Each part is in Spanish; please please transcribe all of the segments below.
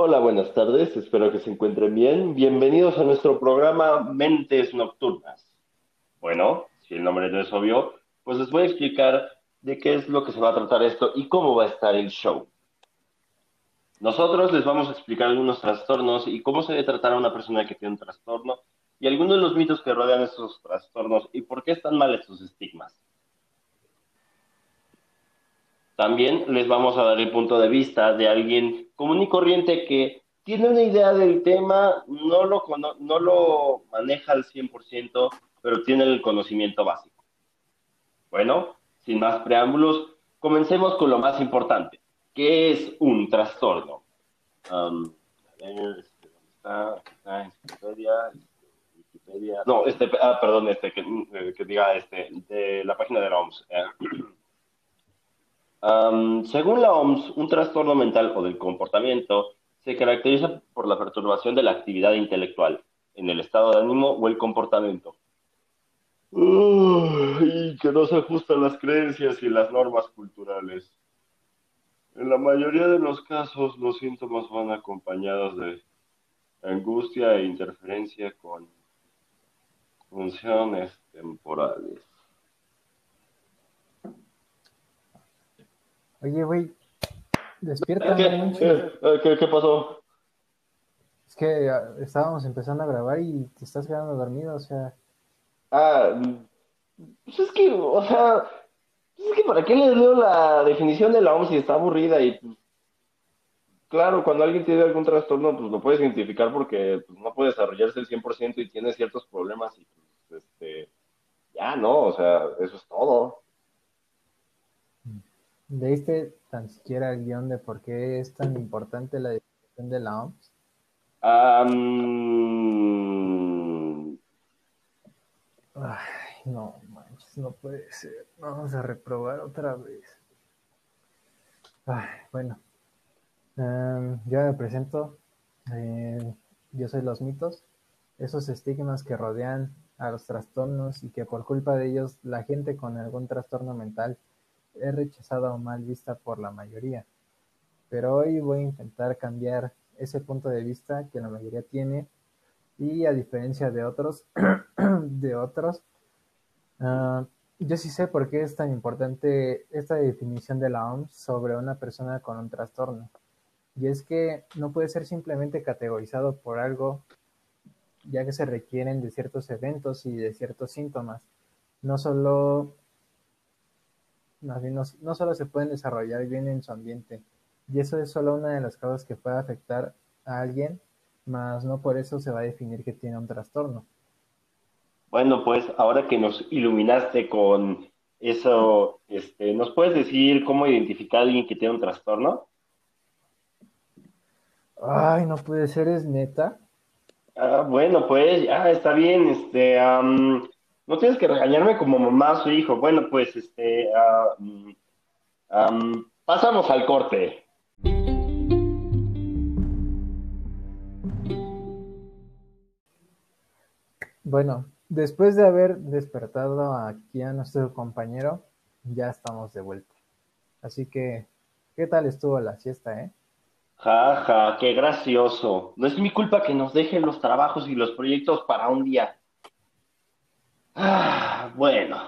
Hola, buenas tardes, espero que se encuentren bien. Bienvenidos a nuestro programa Mentes Nocturnas. Bueno, si el nombre no es obvio, pues les voy a explicar de qué es lo que se va a tratar esto y cómo va a estar el show. Nosotros les vamos a explicar algunos trastornos y cómo se debe tratar a una persona que tiene un trastorno y algunos de los mitos que rodean estos trastornos y por qué están mal estos estigmas. También les vamos a dar el punto de vista de alguien común y corriente que tiene una idea del tema, no lo, no lo maneja al 100%, pero tiene el conocimiento básico. Bueno, sin más preámbulos, comencemos con lo más importante. ¿Qué es un trastorno? Um, este, está? está Wikipedia, Wikipedia. No, este, ah, perdón, este, que, que, diga este, de la página de la OMS. Eh. Según la OMS, un trastorno mental o del comportamiento se caracteriza por la perturbación de la actividad intelectual en el estado de ánimo o el comportamiento. y que no se ajustan las creencias y las normas culturales. En la mayoría de los casos, los síntomas van acompañados de angustia e interferencia con funciones temporales. Oye, güey, despierta. ¿Qué, ¿Qué, pasó? Es que ah, estábamos empezando a grabar y te estás quedando dormido, o sea. Ah, pues es que, o sea, pues es que para qué les leo la definición de la OMS si está aburrida y pues, claro, cuando alguien tiene algún trastorno, pues lo puedes identificar porque pues, no puede desarrollarse el 100% y tiene ciertos problemas y pues, este, ya no, o sea, eso es todo. ¿Leíste tan siquiera el guion de por qué es tan importante la definición de la OMS? Ay, no manches, no puede ser. Vamos a reprobar otra vez. Ay, bueno, um, yo me presento. Eh, yo soy los mitos, esos estigmas que rodean a los trastornos y que por culpa de ellos la gente con algún trastorno mental es rechazada o mal vista por la mayoría. Pero hoy voy a intentar cambiar ese punto de vista que la mayoría tiene y a diferencia de otros, de otros, ah, yo sí sé por qué es tan importante esta definición de la OMS sobre una persona con un trastorno. Y es que no puede ser simplemente categorizado por algo, ya que se requieren de ciertos eventos y de ciertos síntomas. No solo no, solo se pueden desarrollar bien en su ambiente, y eso es solo una de las causas que puede afectar a alguien, mas no por eso se va a definir que tiene un trastorno. Bueno, pues ahora que nos iluminaste con eso, este, ¿nos puedes decir cómo identificar a alguien que tiene un trastorno? Ay, no puede ser, es neta. Ah, bueno, pues ya está bien. Este, no tienes que regañarme como mamá su hijo. Bueno, pues este, ah, mm, pasamos al corte. Bueno, después de haber despertado aquí a nuestro compañero, ya estamos de vuelta. Así que, ¿qué tal estuvo la siesta, eh? Ja, ja, qué gracioso. No es mi culpa que nos dejen los trabajos y los proyectos para un día. Ah, bueno,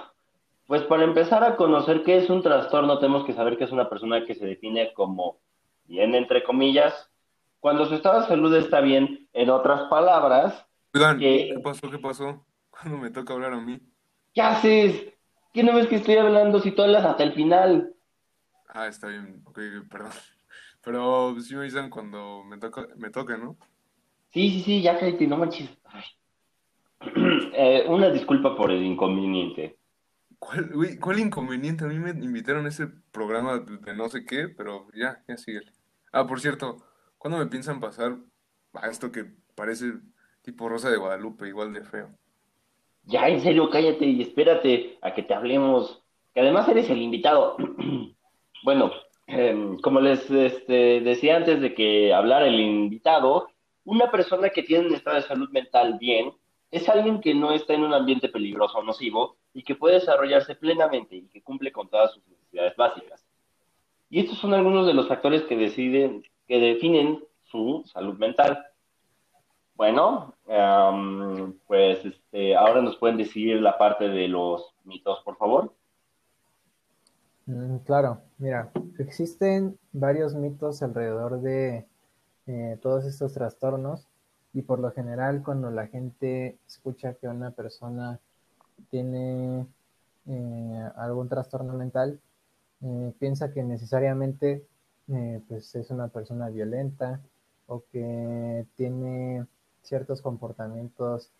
pues para empezar a conocer qué es un trastorno, tenemos que saber que es una persona que se define como bien, entre comillas, cuando su estado de salud está bien, en otras palabras. ¿qué pasó? ¿Qué pasó? Cuando me toca hablar a mí. ¿Qué haces? ¿Qué no ves que estoy hablando si tú hablas hasta el final? Ah, está bien, ok, perdón. Pero sí me dicen cuando me toca, me toca, ¿no? Sí, sí, sí, ya cállate, no manches. Ay. Eh, una disculpa por el inconveniente. ¿Cuál, inconveniente? A mí me invitaron a ese programa de no sé qué, pero ya, ya sigue. Ah, por cierto, ¿cuándo me piensan pasar a esto que parece tipo Rosa de Guadalupe, igual de feo? Ya, en serio, cállate y espérate a que te hablemos. Que además eres el invitado. bueno, em, como les este, decía antes de que hablara el invitado, una persona que tiene un estado de salud mental bien es alguien que no está en un ambiente peligroso o nocivo y que puede desarrollarse plenamente y que cumple con todas sus necesidades básicas. Y estos son algunos de los factores que deciden, que definen su salud mental. Bueno, pues este, ahora nos pueden decir la parte de los mitos, por favor. Mm, claro, mira, existen varios mitos alrededor de eh, todos estos trastornos y por lo general cuando la gente escucha que una persona tiene eh, algún trastorno mental, eh, piensa que necesariamente pues es una persona violenta o que tiene ciertos comportamientos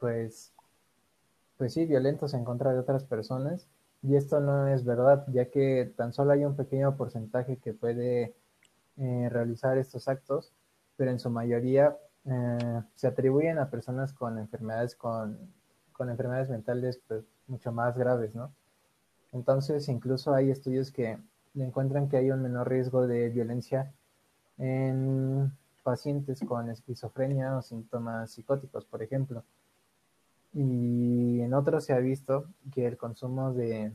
pues pues sí, violentos en contra de otras personas. Y esto no es verdad, ya que tan solo hay un pequeño porcentaje que puede eh, realizar estos actos, pero en su mayoría eh, se atribuyen a personas con enfermedades, con, enfermedades mentales pues, mucho más graves, ¿no? Entonces, incluso hay estudios que encuentran que hay un menor riesgo de violencia en pacientes con esquizofrenia o síntomas psicóticos, por ejemplo. Y en otros se ha visto que el consumo de,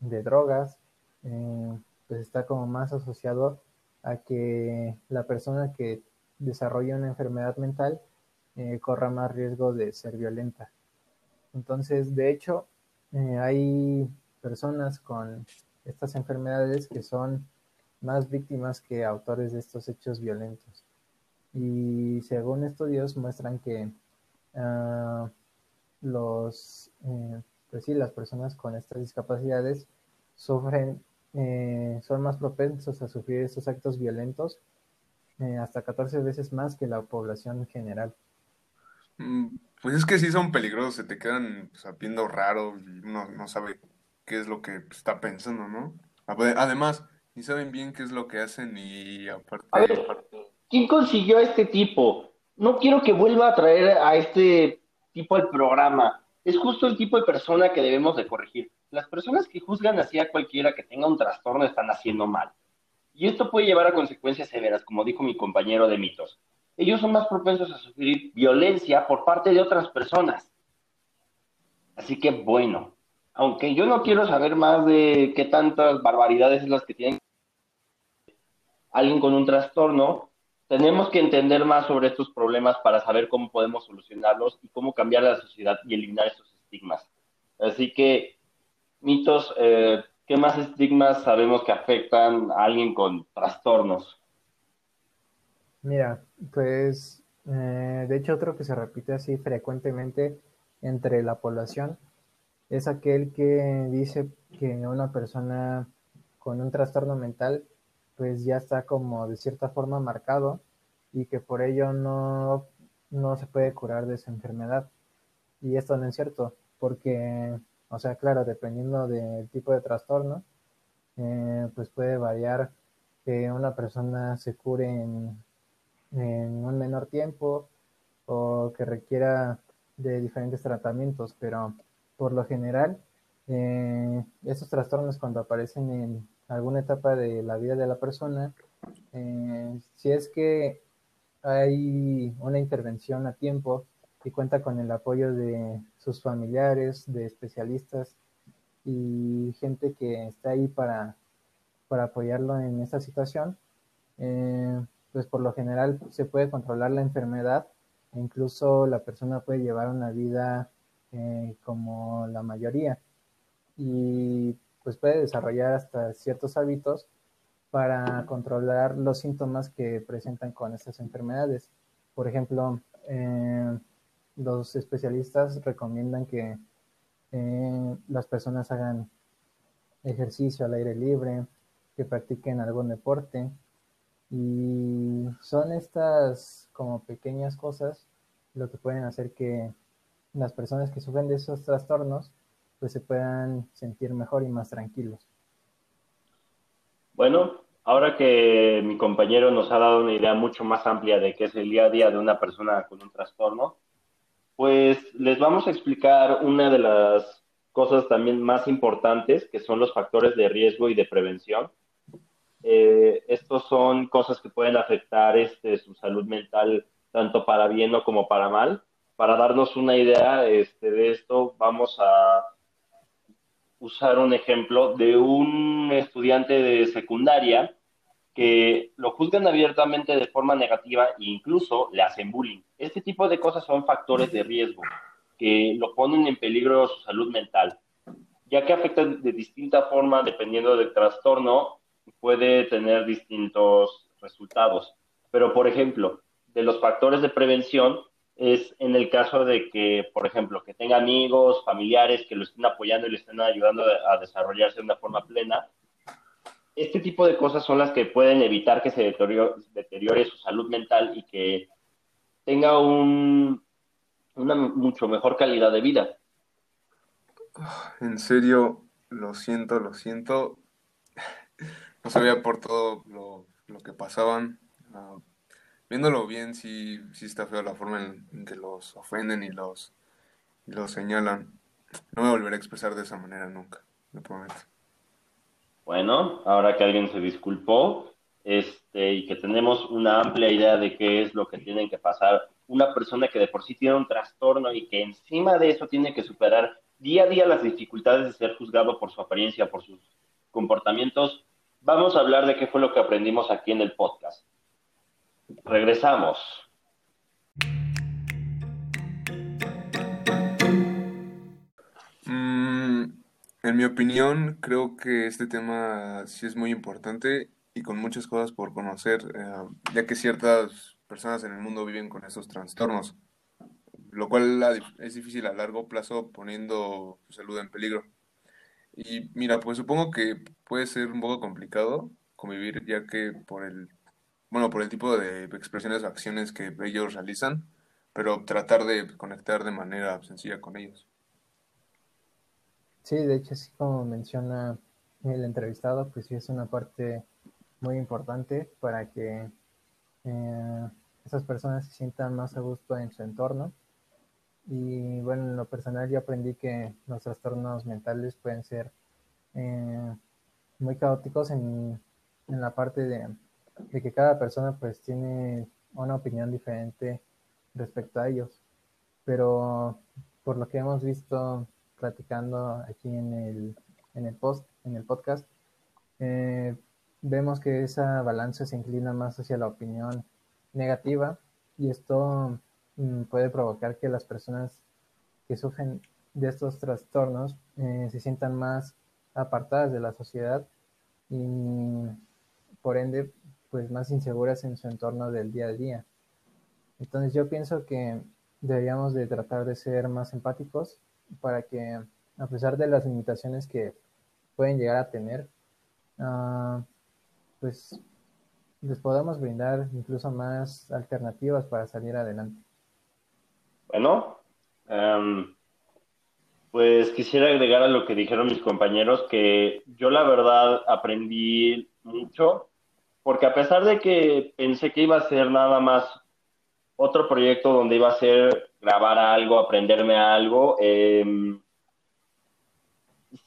drogas eh, pues está como más asociado a que la persona que desarrolla una enfermedad mental eh, corra más riesgo de ser violenta. Entonces, de hecho, eh, hay personas con estas enfermedades que son más víctimas que autores de estos hechos violentos. Y según estudios muestran que ah, los, eh, pues sí, las personas con estas discapacidades sufren, eh, son más propensos a sufrir estos actos violentos eh, hasta 14 veces más que la población general. Mm, pues es que sí son peligrosos, se te quedan sabiendo pues, raro y uno no sabe qué es lo que está pensando, ¿no? Además, ni saben bien qué es lo que hacen y aparte... A ver, ¿quién consiguió a este tipo? No quiero que vuelva a traer a este tipo de programa. Es justo el tipo de persona que debemos de corregir. Las personas que juzgan así a cualquiera que tenga un trastorno están haciendo mal. Y esto puede llevar a consecuencias severas, como dijo mi compañero de mitos. Ellos son más propensos a sufrir violencia por parte de otras personas. Así que bueno, aunque yo no quiero saber más de qué tantas barbaridades es las que tienen alguien con un trastorno, tenemos que entender más sobre estos problemas para saber cómo podemos solucionarlos y cómo cambiar la sociedad y eliminar esos estigmas. Así que, mitos, eh, ¿qué más estigmas sabemos que afectan a alguien con trastornos? Mira, pues eh, de hecho otro que se repite así frecuentemente entre la población es aquel que dice que una persona con un trastorno mental pues ya está como de cierta forma marcado y que por ello no, no se puede curar de esa enfermedad. Y esto no es cierto, porque, o sea, claro, dependiendo del tipo de trastorno, eh, pues puede variar que una persona se cure en, un menor tiempo o que requiera de diferentes tratamientos, pero por lo general, eh, estos trastornos cuando aparecen en alguna etapa de la vida de la persona, eh, si es que hay una intervención a tiempo y cuenta con el apoyo de sus familiares, de especialistas y gente que está ahí para, para apoyarlo en esta situación, eh, pues por lo general se puede controlar la enfermedad e incluso la persona puede llevar una vida eh, como la mayoría. Y pues puede desarrollar hasta ciertos hábitos para controlar los síntomas que presentan con estas enfermedades. Por ejemplo, eh, los especialistas recomiendan que eh, las personas hagan ejercicio al aire libre, que practiquen algún deporte. Y son estas como pequeñas cosas lo que pueden hacer que las personas que sufren de esos trastornos pues se puedan sentir mejor y más tranquilos. Bueno, ahora que mi compañero nos ha dado una idea mucho más amplia de qué es el día a día de una persona con un trastorno, pues les vamos a explicar una de las cosas también más importantes, que son los factores de riesgo y de prevención. Eh, estos son cosas que pueden afectar este, su salud mental tanto para bien o como para mal. Para darnos una idea este, de esto, vamos a usar un ejemplo de un estudiante de secundaria que lo juzgan abiertamente de forma negativa e incluso le hacen bullying. Este tipo de cosas son factores de riesgo que lo ponen en peligro su salud mental, ya que afectan de distinta forma dependiendo del trastorno, puede tener distintos resultados. Pero, por ejemplo, de los factores de prevención es en el caso de que, por ejemplo, que tenga amigos, familiares que lo estén apoyando y le estén ayudando a desarrollarse de una forma plena, este tipo de cosas son las que pueden evitar que se deteriore, su salud mental y que tenga un, una mucho mejor calidad de vida. En serio, lo siento, lo siento. No sabía por todo lo, que pasaban. Ah, viéndolo bien, sí, sí está feo la forma en, que los ofenden y los, los señalan. No me volveré a expresar de esa manera nunca, me prometo. Bueno, ahora que alguien se disculpó este, y que tenemos una amplia idea de qué es lo que tienen que pasar una persona que de por sí tiene un trastorno y que encima de eso tiene que superar día a día las dificultades de ser juzgado por su apariencia, por sus comportamientos, vamos a hablar de qué fue lo que aprendimos aquí en el podcast. Regresamos. En mi opinión, creo que este tema sí es muy importante y con muchas cosas por conocer, eh, ya que ciertas personas en el mundo viven con estos trastornos, lo cual es difícil a largo plazo poniendo su salud en peligro. Y mira, pues supongo que puede ser un poco complicado convivir, ya que por el, bueno, por el tipo de expresiones o acciones que ellos realizan, pero tratar de conectar de manera sencilla con ellos. Sí, de hecho, así como menciona el entrevistado, pues sí es una parte muy importante para que eh, esas personas se sientan más a gusto en su entorno. Y bueno, en lo personal yo aprendí que los trastornos mentales pueden ser eh, muy caóticos en, la parte de, de, que cada persona pues tiene una opinión diferente respecto a ellos. Pero por lo que hemos visto platicando aquí en el, en el post, en el podcast, eh, vemos que esa balanza se inclina más hacia la opinión negativa y esto mm, puede provocar que las personas que sufren de estos trastornos eh, se sientan más apartadas de la sociedad y por ende pues más inseguras en su entorno del día a día. Entonces yo pienso que deberíamos de tratar de ser más empáticos para que, a pesar de las limitaciones que pueden llegar a tener, ah, pues les podamos brindar incluso más alternativas para salir adelante. Bueno, em, pues quisiera agregar a lo que dijeron mis compañeros que yo la verdad aprendí mucho, porque a pesar de que pensé que iba a ser nada más otro proyecto donde iba a ser grabar algo, aprenderme algo. Eh,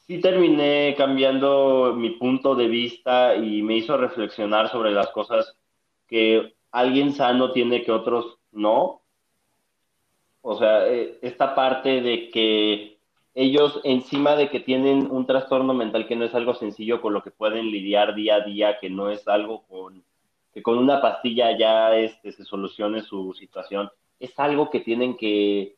sí terminé cambiando mi punto de vista y me hizo reflexionar sobre las cosas que alguien sano tiene que otros no. O sea, eh, esta parte de que ellos encima de que tienen un trastorno mental que no es algo sencillo con lo que pueden lidiar día a día, que no es algo con que con una pastilla ya este, se solucione su situación, es algo que tienen que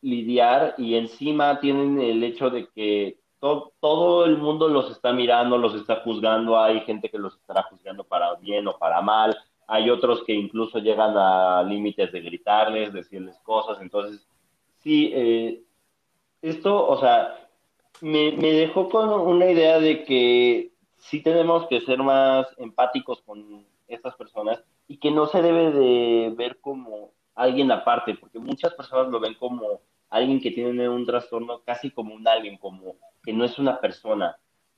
lidiar y encima tienen el hecho de que todo el mundo los está mirando, los está juzgando, hay gente que los estará juzgando para bien o para mal, hay otros que incluso llegan a límites de gritarles, decirles cosas, entonces sí, eh, esto, o sea, me, me dejó con una idea de que sí tenemos que ser más empáticos con estas personas y que no se debe de ver como alguien aparte, porque muchas personas lo ven como alguien que tiene un trastorno casi como un alguien, como que no es una persona.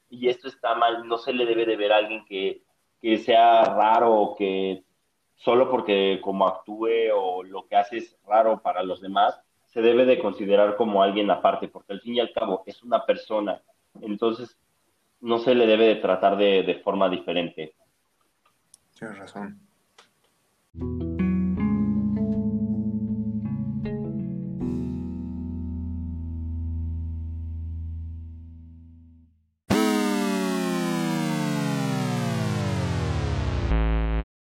Y esto está mal, no se le debe de ver a alguien que, que sea raro o que solo porque como actúe o lo que hace es raro para los demás, se debe de considerar como alguien aparte, porque al fin y al cabo es una persona. Entonces, no se le debe de tratar de, de forma diferente. Tienes razón.